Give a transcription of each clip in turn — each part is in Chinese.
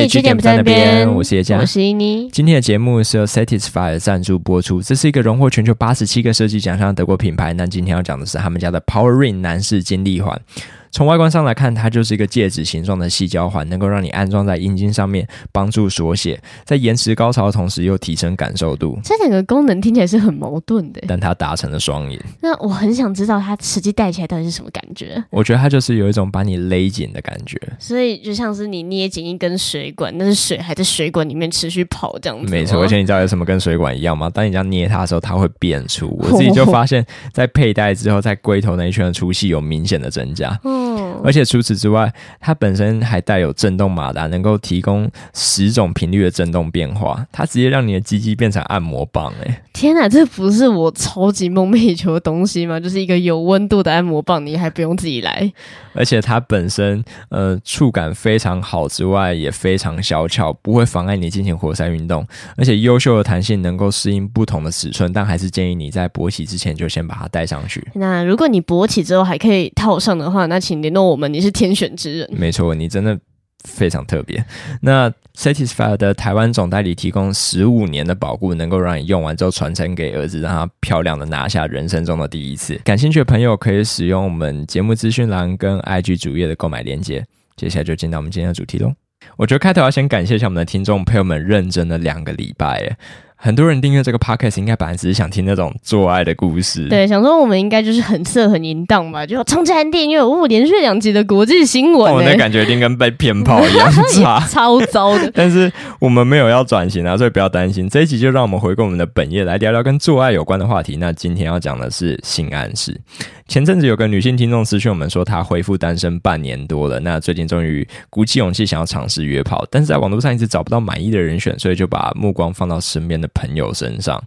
嘿，据点不在那边，我是叶佳，我是依妮。今天的节目是由 Satisfyer 赞助播出，这是一个荣获全球八十七个设计奖项的德国品牌。那今天要讲的是他们家的 Power Ring 男士金立环。从外观上来看，它就是一个戒指形状的细胶环，能够让你安装在阴茎上面，帮助缩写，在延迟高潮的同时又提升感受度。这两个功能听起来是很矛盾的，但它达成了双赢。那我很想知道它实际戴起来到底是什么感觉？我觉得它就是有一种把你勒紧的感觉，所以就像是你捏紧一根水管，但是水还在水管里面持续跑这样子。没错，而且你知道有什么跟水管一样吗？当你这样捏它的时候，它会变粗。我自己就发现，在佩戴之后，在龟头那一圈的粗细有明显的增加。嗯，而且除此之外，它本身还带有震动马达，能够提供十种频率的震动变化。它直接让你的鸡鸡变成按摩棒，哎！天哪，这不是我超级梦寐以求的东西吗？就是一个有温度的按摩棒，你还不用自己来。而且它本身呃触感非常好之外，也非常小巧，不会妨碍你进行活塞运动。而且优秀的弹性能够适应不同的尺寸，但还是建议你在勃起之前就先把它戴上去。那如果你勃起之后还可以套上的话，那请联络我们，你是天选之人。没错，你真的非常特别。那 Satisfy 的台湾总代理提供十五年的保护，能够让你用完之后传承给儿子，让他漂亮的拿下人生中的第一次。感兴趣的朋友可以使用我们节目资讯栏跟 IG 主页的购买链接。接下来就进到我们今天的主题喽。我觉得开头要先感谢一下我们的听众朋友们认真的两个礼拜。很多人订阅这个 podcast 应该本来只是想听那种做爱的故事，对，想说我们应该就是很色很淫荡吧，就冲进来订阅，哦，连续两集的国际新闻，我的感觉一定跟被骗炮一样差，超糟的。但是我们没有要转型啊，所以不要担心。这一集就让我们回归我们的本业，来聊聊跟做爱有关的话题。那今天要讲的是性暗示。前阵子有个女性听众私讯我们说，她恢复单身半年多了，那最近终于鼓起勇气想要尝试约炮，但是在网络上一直找不到满意的人选，所以就把目光放到身边的朋友身上。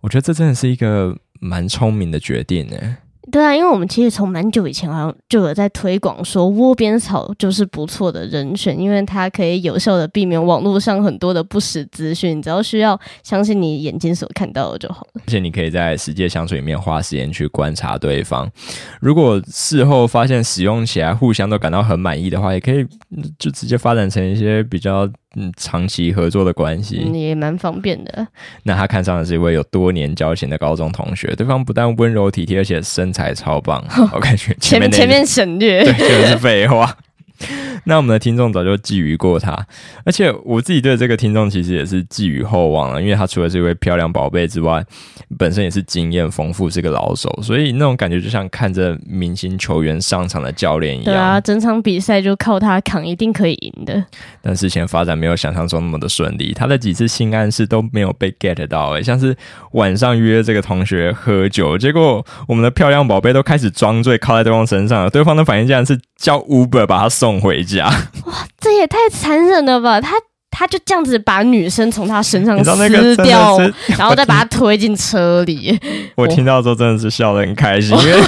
我觉得这真的是一个蛮聪明的决定呢。对啊，因为我们其实从蛮久以前好像就有在推广说窝边草就是不错的人选，因为它可以有效的避免网络上很多的不实资讯，只要需要相信你眼睛所看到的就好了。而且你可以在实际相处里面花时间去观察对方，如果事后发现使用起来互相都感到很满意的话，也可以就直接发展成一些比较。嗯，长期合作的关系，嗯，也蛮方便的。那他看上的是一位有多年交情的高中同学，对方不但温柔体贴，而且身材超棒。我感觉前面前面省略，对，就是废话。那我们的听众早就寄予过他，而且我自己对这个听众其实也是寄予厚望了，因为他除了是一位漂亮宝贝之外，本身也是经验丰富，是个老手，所以那种感觉就像看着明星球员上场的教练一样。对啊，整场比赛就靠他扛，一定可以赢的。但事情发展没有想象中那么的顺利，他的几次性暗示都没有被 get 到，诶，像是晚上约这个同学喝酒，结果我们的漂亮宝贝都开始装醉，靠在对方身上了，对方的反应竟然是叫 Uber 把他送回家。哇，这也太残忍了吧！他他就这样子把女生从他身上撕掉，然后再把他推进车里。我听到之后真的是笑得很开心，因为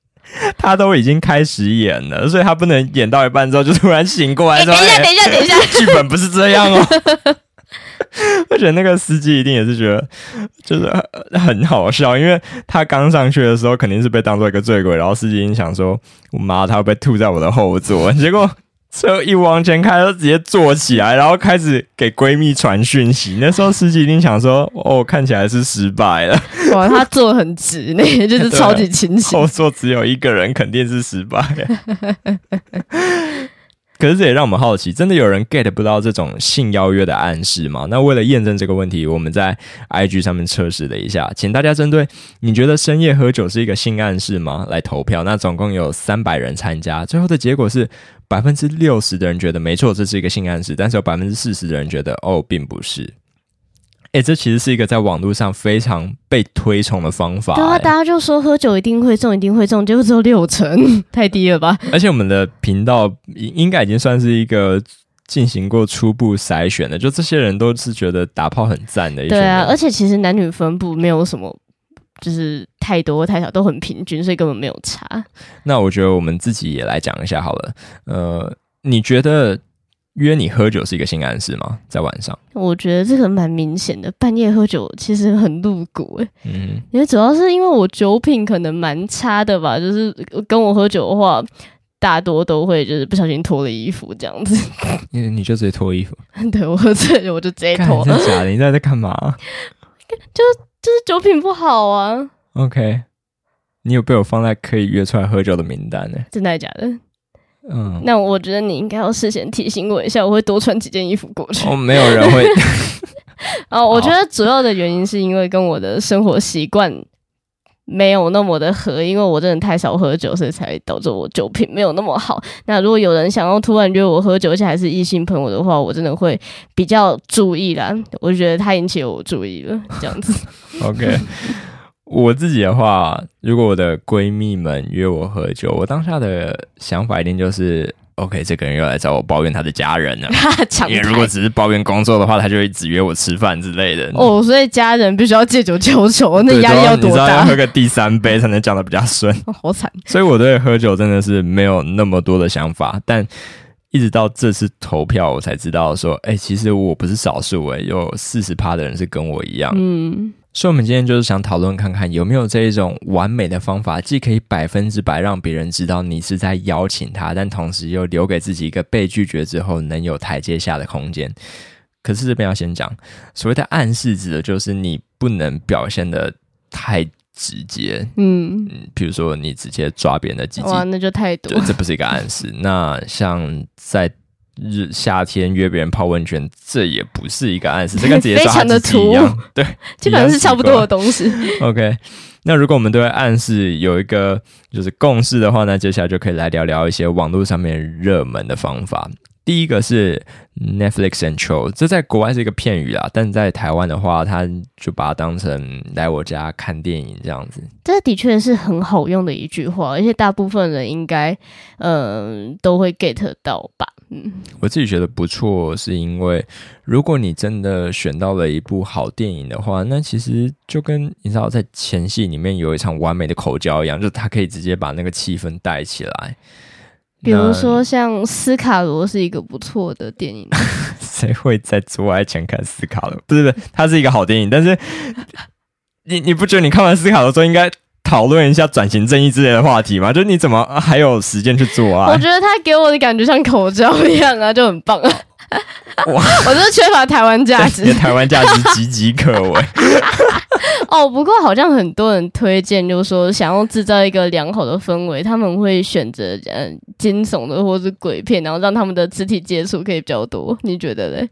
他都已经开始演了，所以他不能演到一半之后就突然醒过来说：“欸，等一下，等一下，等一下，剧本不是这样哦。” 我觉得那个司机一定也是觉得就是很好笑，因为他刚上去的时候肯定是被当做一个醉鬼，然后司机心想说：“我妈，他会不会吐在我的后座？”结果车一往前开，就直接坐起来，然后开始给闺蜜传讯息。那时候司机一定想说：“ 哦，看起来是失败了。”哇，他坐很直，那也就是超级清醒。后座只有一个人，肯定是失败。可是这也让我们好奇，真的有人 get 不到这种性邀约的暗示吗？那为了验证这个问题，我们在 IG 上面测试了一下，请大家针对你觉得深夜喝酒是一个性暗示吗？来投票。那总共有三百人参加，最后的结果是百分之六十的人觉得没错，这是一个性暗示，但是有百分之四十的人觉得哦，并不是。哎、欸，这其实是一个在网络上非常被推崇的方法。对啊，大家就说喝酒一定会中，一定会中，结果只有六成，太低了吧？而且我们的频道应应该已经算是一个进行过初步筛选的，就这些人都是觉得打炮很赞的一。对啊，而且其实男女分布没有什么，就是太多太少，都很平均，所以根本没有差。那我觉得我们自己也来讲一下好了。呃，你觉得？约你喝酒是一个性暗示吗？在晚上，我觉得这个蛮明显的。半夜喝酒其实很露骨诶。嗯，因为主要是因为我酒品可能蛮差的吧，就是跟我喝酒的话，大多都会就是不小心脱了衣服这样子。你你就直接脱衣服？对我喝醉了我就直接脱。真的假的？你在在干嘛？就是就是酒品不好啊。OK，你有被我放在可以约出来喝酒的名单呢？真的假的？嗯，那我觉得你应该要事先提醒我一下，我会多穿几件衣服过去。哦，没有人会。哦，我觉得主要的原因是因为跟我的生活习惯没有那么的合，因为我真的太少喝酒，所以才导致我酒品没有那么好。那如果有人想要突然约我喝酒，而且还是异性朋友的话，我真的会比较注意啦。我觉得他引起了我注意了，这样子。OK。我自己的话，如果我的闺蜜们约我喝酒，我当下的想法一定就是：OK，这个人又来找我抱怨他的家人了。因为如果只是抱怨工作的话，他就会只约我吃饭之类的。哦，所以家人必须要借酒浇愁，那压力要多大？你知道要喝个第三杯才能讲的比较顺。哦，好惨！所以我对喝酒真的是没有那么多的想法，但一直到这次投票，我才知道说，哎、欸，其实我不是少数，哎，有四十趴的人是跟我一样。嗯。所以，我们今天就是想讨论看看有没有这一种完美的方法，既可以百分之百让别人知道你是在邀请他，但同时又留给自己一个被拒绝之后能有台阶下的空间。可是这边要先讲，所谓的暗示，指的就是你不能表现的太直接。嗯嗯，比如说你直接抓别人的鸡鸡，哇，那就太多。这不是一个暗示。那像在。日夏天约别人泡温泉，这也不是一个暗示，这跟直接抓自己一样，对，基本上是差不多的东西。OK，那如果我们对暗示有一个就是共识的话，那接下来就可以来聊聊一些网络上面热门的方法。第一个是 Netflix and chill，这在国外是一个片语啦，但在台湾的话，他就把它当成来我家看电影这样子。这的确是很好用的一句话，而且大部分人应该嗯、呃、都会 get 到吧。嗯，我自己觉得不错，是因为如果你真的选到了一部好电影的话，那其实就跟你知道在前戏里面有一场完美的口交一样，就是他可以直接把那个气氛带起来。比如说像斯卡罗是一个不错的电影，谁会在做爱前看斯卡罗？不是不是，它是一个好电影，但是你你不觉得你看完斯卡罗之后应该讨论一下转型正义之类的话题吗？就你怎么还有时间去做啊？我觉得他给我的感觉像口罩一样啊，就很棒啊！哇，我就是缺乏台湾价值，台湾价值岌岌可危。哦，不过好像很多人推荐，就是说想要制造一个良好的氛围，他们会选择嗯惊悚的或是鬼片，然后让他们的肢体接触可以比较多。你觉得嘞？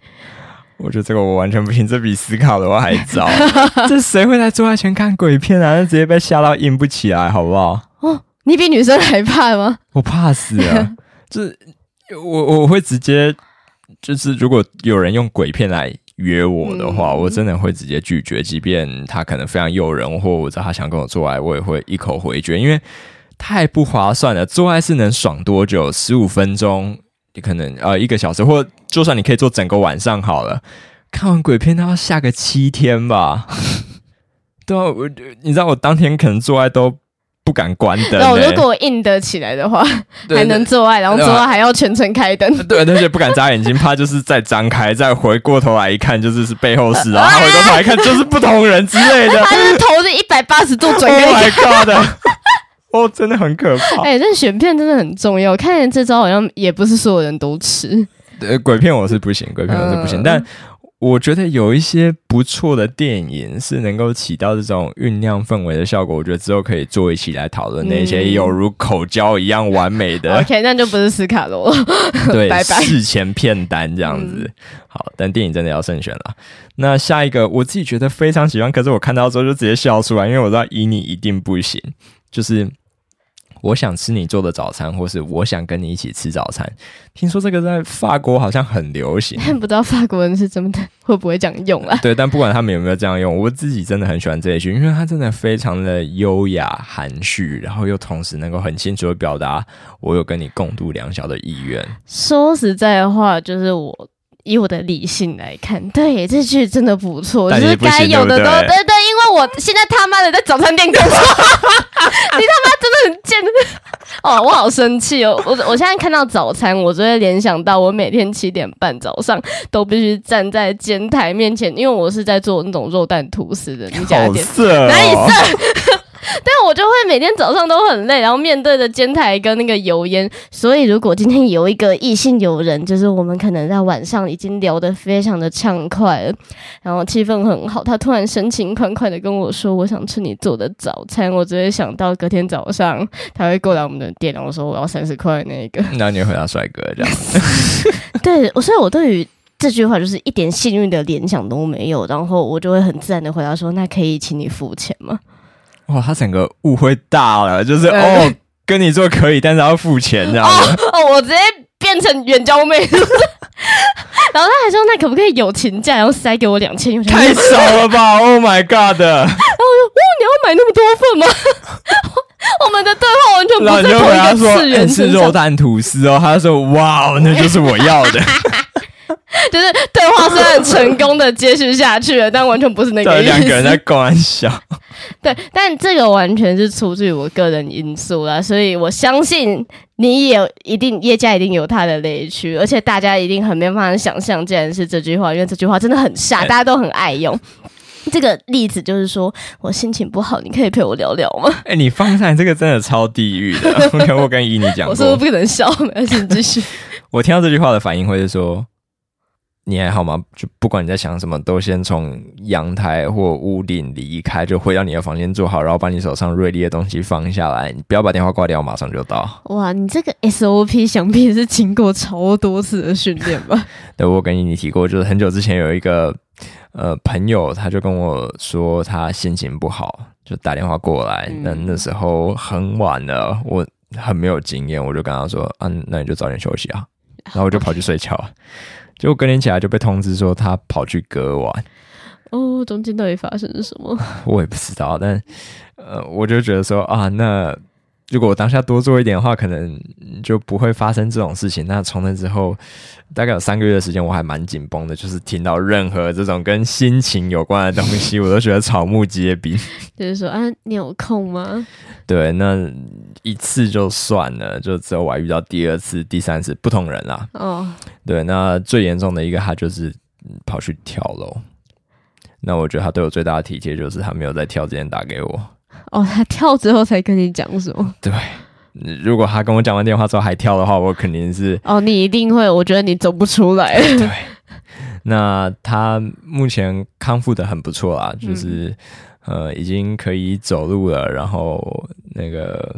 我觉得这个我完全不行，这比思考的话还糟。这谁会在做爱前看鬼片啊？那直接被吓到硬不起来，好不好？哦，你比女生还怕吗？我怕死啊！就是我我会直接就是如果有人用鬼片来。约我的话，我真的会直接拒绝，即便他可能非常诱人，或我知道他想跟我做爱，我也会一口回绝，因为太不划算了。做爱是能爽多久？十五分钟，你可能呃一个小时，或就算你可以做整个晚上好了。看完鬼片，他要下个七天吧？对啊，我你知道我当天可能做爱都。不敢关灯、欸。那如果我硬得起来的话，还能做爱，然后做爱还要全程开灯。对，而且不敢眨眼睛，怕就是再张开，再回过头来一看，就是是背后事啊。然后回过头来看，就是不同人之类的。他是头是一百八十度转。Oh my god！哦，真的很可怕。哎、欸，这选片真的很重要。看见这招好像也不是所有人都吃。呃，鬼片我是不行，鬼片我是不行，嗯、但。我觉得有一些不错的电影是能够起到这种酝酿氛围的效果。我觉得之后可以做一起来讨论那些有如口交一样完美的。嗯、OK，那就不是斯卡罗了。对，拜拜。事前片单这样子。嗯、好，但电影真的要慎选了。那下一个，我自己觉得非常喜欢，可是我看到之后就直接笑出来，因为我知道以你一定不行，就是。我想吃你做的早餐，或是我想跟你一起吃早餐。听说这个在法国好像很流行，但 不知道法国人是怎么的，会不会这样用啊？对，但不管他们有没有这样用，我自己真的很喜欢这一句，因为它真的非常的优雅含蓄，然后又同时能够很清楚的表达我有跟你共度良宵的意愿。说实在的话，就是我。以我的理性来看，对这句真的不错，就是该有的都对，对对，因为我现在他妈的在早餐店工作，你他妈真的很贱。哦，我好生气哦！我我现在看到早餐，我就会联想到我每天七点半早上都必须站在煎台面前，因为我是在做那种肉蛋吐司的那家店，哪里色？但我就会每天早上都很累，然后面对着煎台跟那个油烟。所以如果今天有一个异性友人，就是我们可能在晚上已经聊得非常的畅快了，然后气氛很好，他突然深情款款的跟我说：“我想吃你做的早餐。”我只会想到隔天早上他会过来我们的店，然后说我要三十块那个。那你回答帅哥这样？对，所以我对于。这句话就是一点幸运的联想都没有，然后我就会很自然的回答说：“那可以请你付钱吗？”哇，他整个误会大了，就是哦，跟你做可以，但是要付钱这样子。哦，我直接变成援交妹，然后他还说：“那可不可以友情价，然后塞给我两千？”太少了吧！Oh my god！然后我说：“哦，你要买那么多份吗？” 我们的对话完全不是同一个次元。是肉蛋吐司哦，他说：“哇，那就是我要的。”就是对话虽然成功的接续下去了，但完全不是那个意思。两个人在开玩笑。对，但这个完全是出自于我个人因素啦，所以我相信你也一定叶家一定有他的雷区，而且大家一定很没办法想象，竟然是这句话，因为这句话真的很傻，大家都很爱用。这个例子就是说我心情不好，你可以陪我聊聊吗？哎、欸，你放上来这个真的超地狱的。我跟依妮讲过，我是不是不能笑？没关系，继续。我听到这句话的反应会是说。你还好吗？就不管你在想什么，都先从阳台或屋顶离开，就回到你的房间坐好，然后把你手上锐利的东西放下来，你不要把电话挂掉，马上就到。哇，你这个 SOP 想必是经过超多次的训练吧？对，我跟你提过，就是很久之前有一个呃朋友，他就跟我说他心情不好，就打电话过来，那、嗯、那时候很晚了，我很没有经验，我就跟他说，啊，那你就早点休息啊，然后我就跑去睡觉。结果隔天起来就被通知说他跑去割腕。哦，中间到底发生了什么？我也不知道，但呃，我就觉得说啊，那如果我当下多做一点的话，可能就不会发生这种事情。那从那之后，大概有三个月的时间，我还蛮紧绷的，就是听到任何这种跟心情有关的东西，我都觉得草木皆兵。就是说啊，你有空吗？对，那一次就算了，就之后我还遇到第二次、第三次不同人啦。哦，对，那最严重的一个，他就是跑去跳楼。那我觉得他对我最大的体贴，就是他没有在跳之前打给我。哦，他跳之后才跟你讲什么？对，如果他跟我讲完电话之后还跳的话，我肯定是……哦，你一定会，我觉得你走不出来。对，那他目前康复的很不错啊，就是。嗯呃，已经可以走路了，然后那个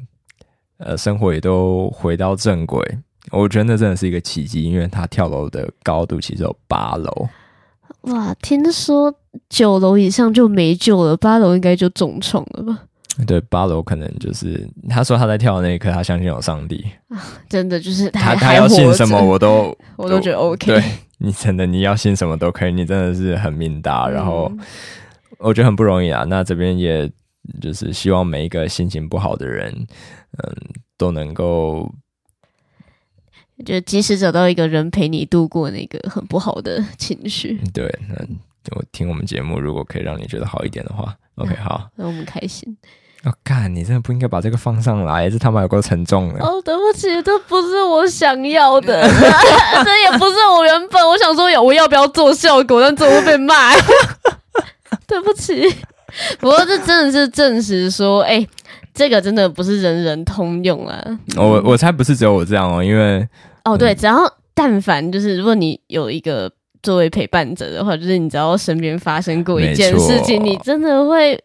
呃，生活也都回到正轨。我觉得那真的是一个奇迹，因为他跳楼的高度其实有八楼。哇，听说九楼以上就没救了，八楼应该就重创了吧？对，八楼可能就是他说他在跳的那一刻，他相信有上帝啊，真的就是他他要信什么我都我都觉得 OK。对，你真的你要信什么都可以，你真的是很命大，然后。嗯我觉得很不容易啊，那这边也就是希望每一个心情不好的人，嗯，都能够，就及时找到一个人陪你度过那个很不好的情绪。对，那我听我们节目，如果可以让你觉得好一点的话，OK，好，那我们开心。我干、哦，你真的不应该把这个放上来，这他妈有够沉重的。哦，对不起，这不是我想要的，这也不是我原本我想说有，我要不要做效果，但怎么会被骂？对不起，不过这真的是证实说，哎、欸，这个真的不是人人通用啊。我我猜不是只有我这样哦，因为哦对，只要但凡就是如果你有一个作为陪伴者的话，就是你知道身边发生过一件事情，你真的会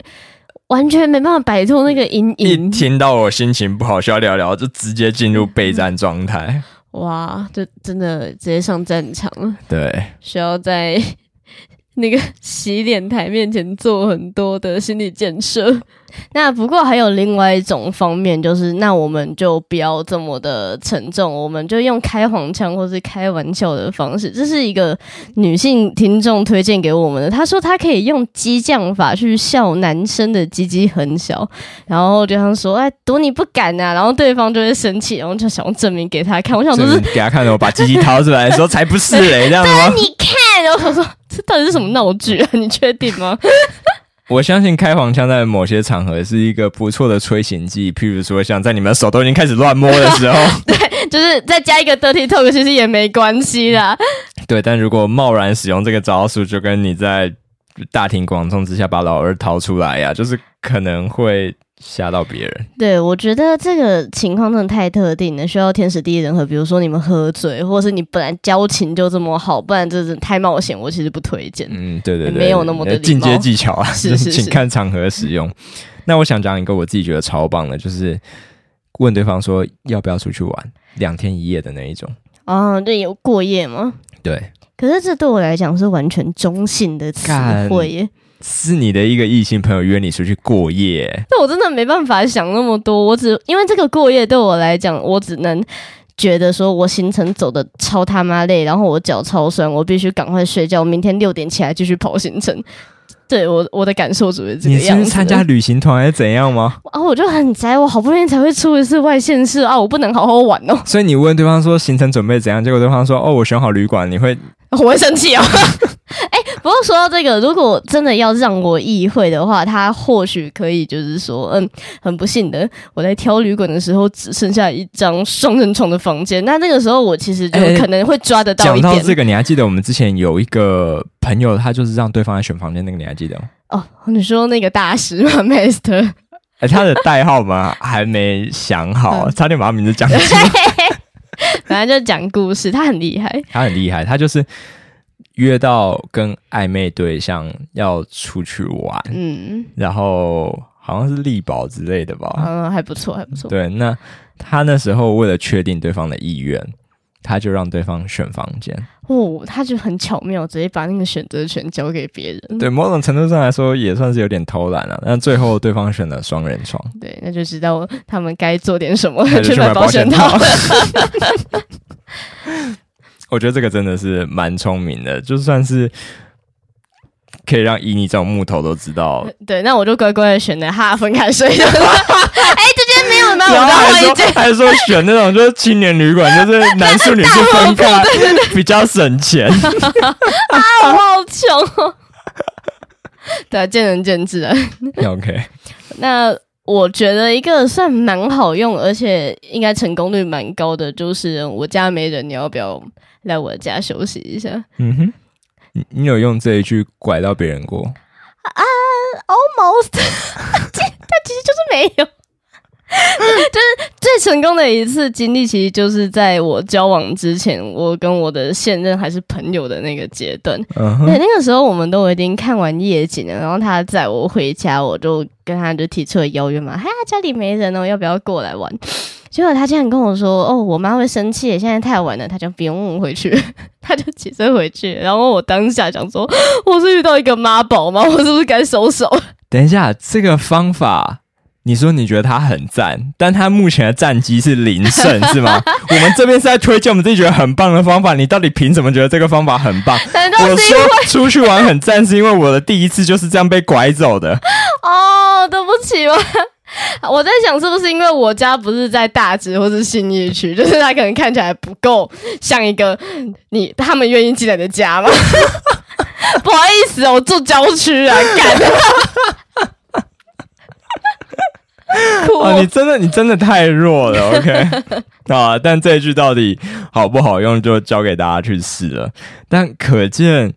完全没办法摆脱那个阴影。一听到我心情不好需要聊聊，就直接进入备战状态。哇，就真的直接上战场了。对，需要在。那个 洗脸台面前做很多的心理建设，那不过还有另外一种方面，就是那我们就不要这么的沉重，我们就用开黄腔或是开玩笑的方式。这是一个女性听众推荐给我们的，她说她可以用激将法去笑男生的鸡鸡很小，然后对方说哎，赌你不敢啊，然后对方就会生气，然后就想要证明给他看。我想说是给他看的，我把鸡鸡掏出来的时候才不是嘞，这样吗？你看，然后他说。这到底是什么闹剧啊？你确定吗？我相信开黄腔在某些场合是一个不错的催情剂，譬如说像在你们手都已经开始乱摸的时候，对，就是再加一个 dirty talk，其实也没关系啦。对，但如果贸然使用这个招数，就跟你在大庭广众之下把老二掏出来呀、啊，就是可能会吓到别人。对，我觉得这个情况真的太特定了，需要天时地利人和。比如说你们喝醉，或者是你本来交情就这么好，不然这是太冒险。我其实不推荐。嗯，对对对，没有那么的进阶技巧啊，是是是，请看场合使用。那我想讲一个我自己觉得超棒的，就是问对方说要不要出去玩两天一夜的那一种。哦，对，有过夜吗？对。可是这对我来讲是完全中性的词汇耶。是你的一个异性朋友约你出去过夜，那我真的没办法想那么多。我只因为这个过夜对我来讲，我只能觉得说我行程走的超他妈累，然后我脚超酸，我必须赶快睡觉，明天六点起来继续跑行程。对我我的感受主要是这个样子。你是参加旅行团还是怎样吗？啊，我就很宅，我好不容易才会出一次外县市啊，我不能好好玩哦。所以你问对方说行程准备怎样，结果对方说哦，我选好旅馆，你会？我会生气哦。哎、欸，不过说到这个，如果真的要让我意会的话，他或许可以就是说，嗯，很不幸的，我在挑旅馆的时候只剩下一张双人床的房间。那那个时候我其实就 可能会抓得到一点。讲、欸、到这个，你还记得我们之前有一个朋友，他就是让对方来选房间，那个你还记得吗？哦，你说那个大师吗，Master？哎、欸，他的代号吗？还没想好，差点把他名字讲出来。反正就讲故事，他很厉害，他很厉害，他就是。约到跟暧昧对象要出去玩，嗯，然后好像是力宝之类的吧，嗯，还不错，还不错。对，那他那时候为了确定对方的意愿，他就让对方选房间。哦，他就很巧妙，直接把那个选择权交给别人。对，某种程度上来说也算是有点偷懒了。那最后对方选了双人床，对，那就知道他们该做点什么，去买保险套。我觉得这个真的是蛮聪明的，就算是可以让以你这种木头都知道。对，那我就乖乖的选了哈分开睡的。哎、欸，这间没有吗？然后还说还说选那种就是青年旅馆，就是 男宿女宿分开，比较省钱。啊，我好穷哦。对，见仁见智啊。OK，那我觉得一个算蛮好用，而且应该成功率蛮高的，就是我家没人，你要不要？来我家休息一下。嗯哼，你你有用这一句拐到别人过？啊、uh,，almost，他其实就是没有，就是最成功的一次经历，其实就是在我交往之前，我跟我的现任还是朋友的那个阶段。Uh -huh. 对，那个时候我们都已经看完夜景了，然后他载我回家，我就跟他就提出了邀约嘛，哈，家里没人哦，要不要过来玩？结果他竟然跟我说：“哦，我妈会生气，现在太晚了，他就不用回去，他就起身回去。”然后我当下想说：“我是遇到一个妈宝吗？我是不是该收手？”等一下，这个方法，你说你觉得他很赞，但他目前的战绩是零胜，是吗？我们这边是在推荐我们自己觉得很棒的方法，你到底凭什么觉得这个方法很棒？我说 出去玩很赞，是因为我的第一次就是这样被拐走的。哦，对不起嘛。我在想，是不是因为我家不是在大直或是信义区，就是他可能看起来不够像一个你他们愿意进来的家吗？不好意思，我住郊区啊，干！啊，你真的你真的太弱了，OK 啊？但这一句到底好不好用，就交给大家去试了。但可见。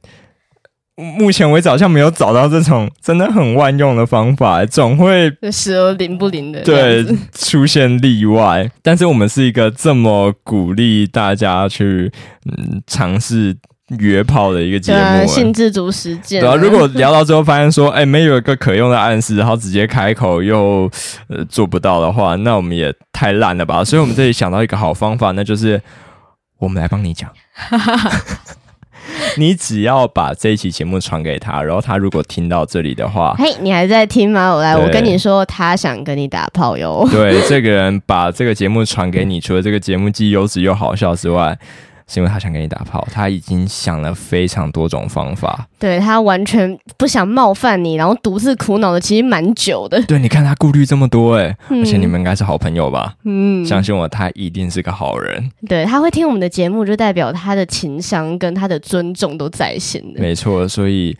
目前为止好像没有找到这种真的很万用的方法，总会时而灵不灵的，对，出现例外。但是我们是一个这么鼓励大家去嗯尝试约炮的一个节目，啊，性自主实践。对啊，如果聊到最后发现说，哎、欸，没有一个可用的暗示，然后直接开口又呃做不到的话，那我们也太烂了吧。所以我们这里想到一个好方法，那就是我们来帮你讲。你只要把这一期节目传给他，然后他如果听到这里的话，嘿，你还在听吗？我来，我跟你说，他想跟你打炮哟。对，这个人把这个节目传给你，除了这个节目既优质又好笑之外。是因为他想跟你打炮，他已经想了非常多种方法。对，他完全不想冒犯你，然后独自苦恼的其实蛮久的。对，你看他顾虑这么多，哎、嗯，而且你们应该是好朋友吧？嗯，相信我，他一定是个好人。对，他会听我们的节目，就代表他的情商跟他的尊重都在线的。没错，所以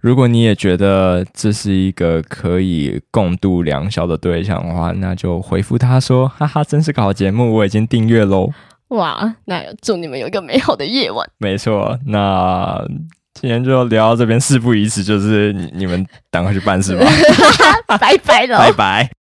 如果你也觉得这是一个可以共度良宵的对象的话，那就回复他说：“哈哈，真是个好节目，我已经订阅喽。”哇，那祝你们有一个美好的夜晚。没错，那今天就聊到这边，事不宜迟，就是你们赶快去办事吧。拜拜了，拜拜。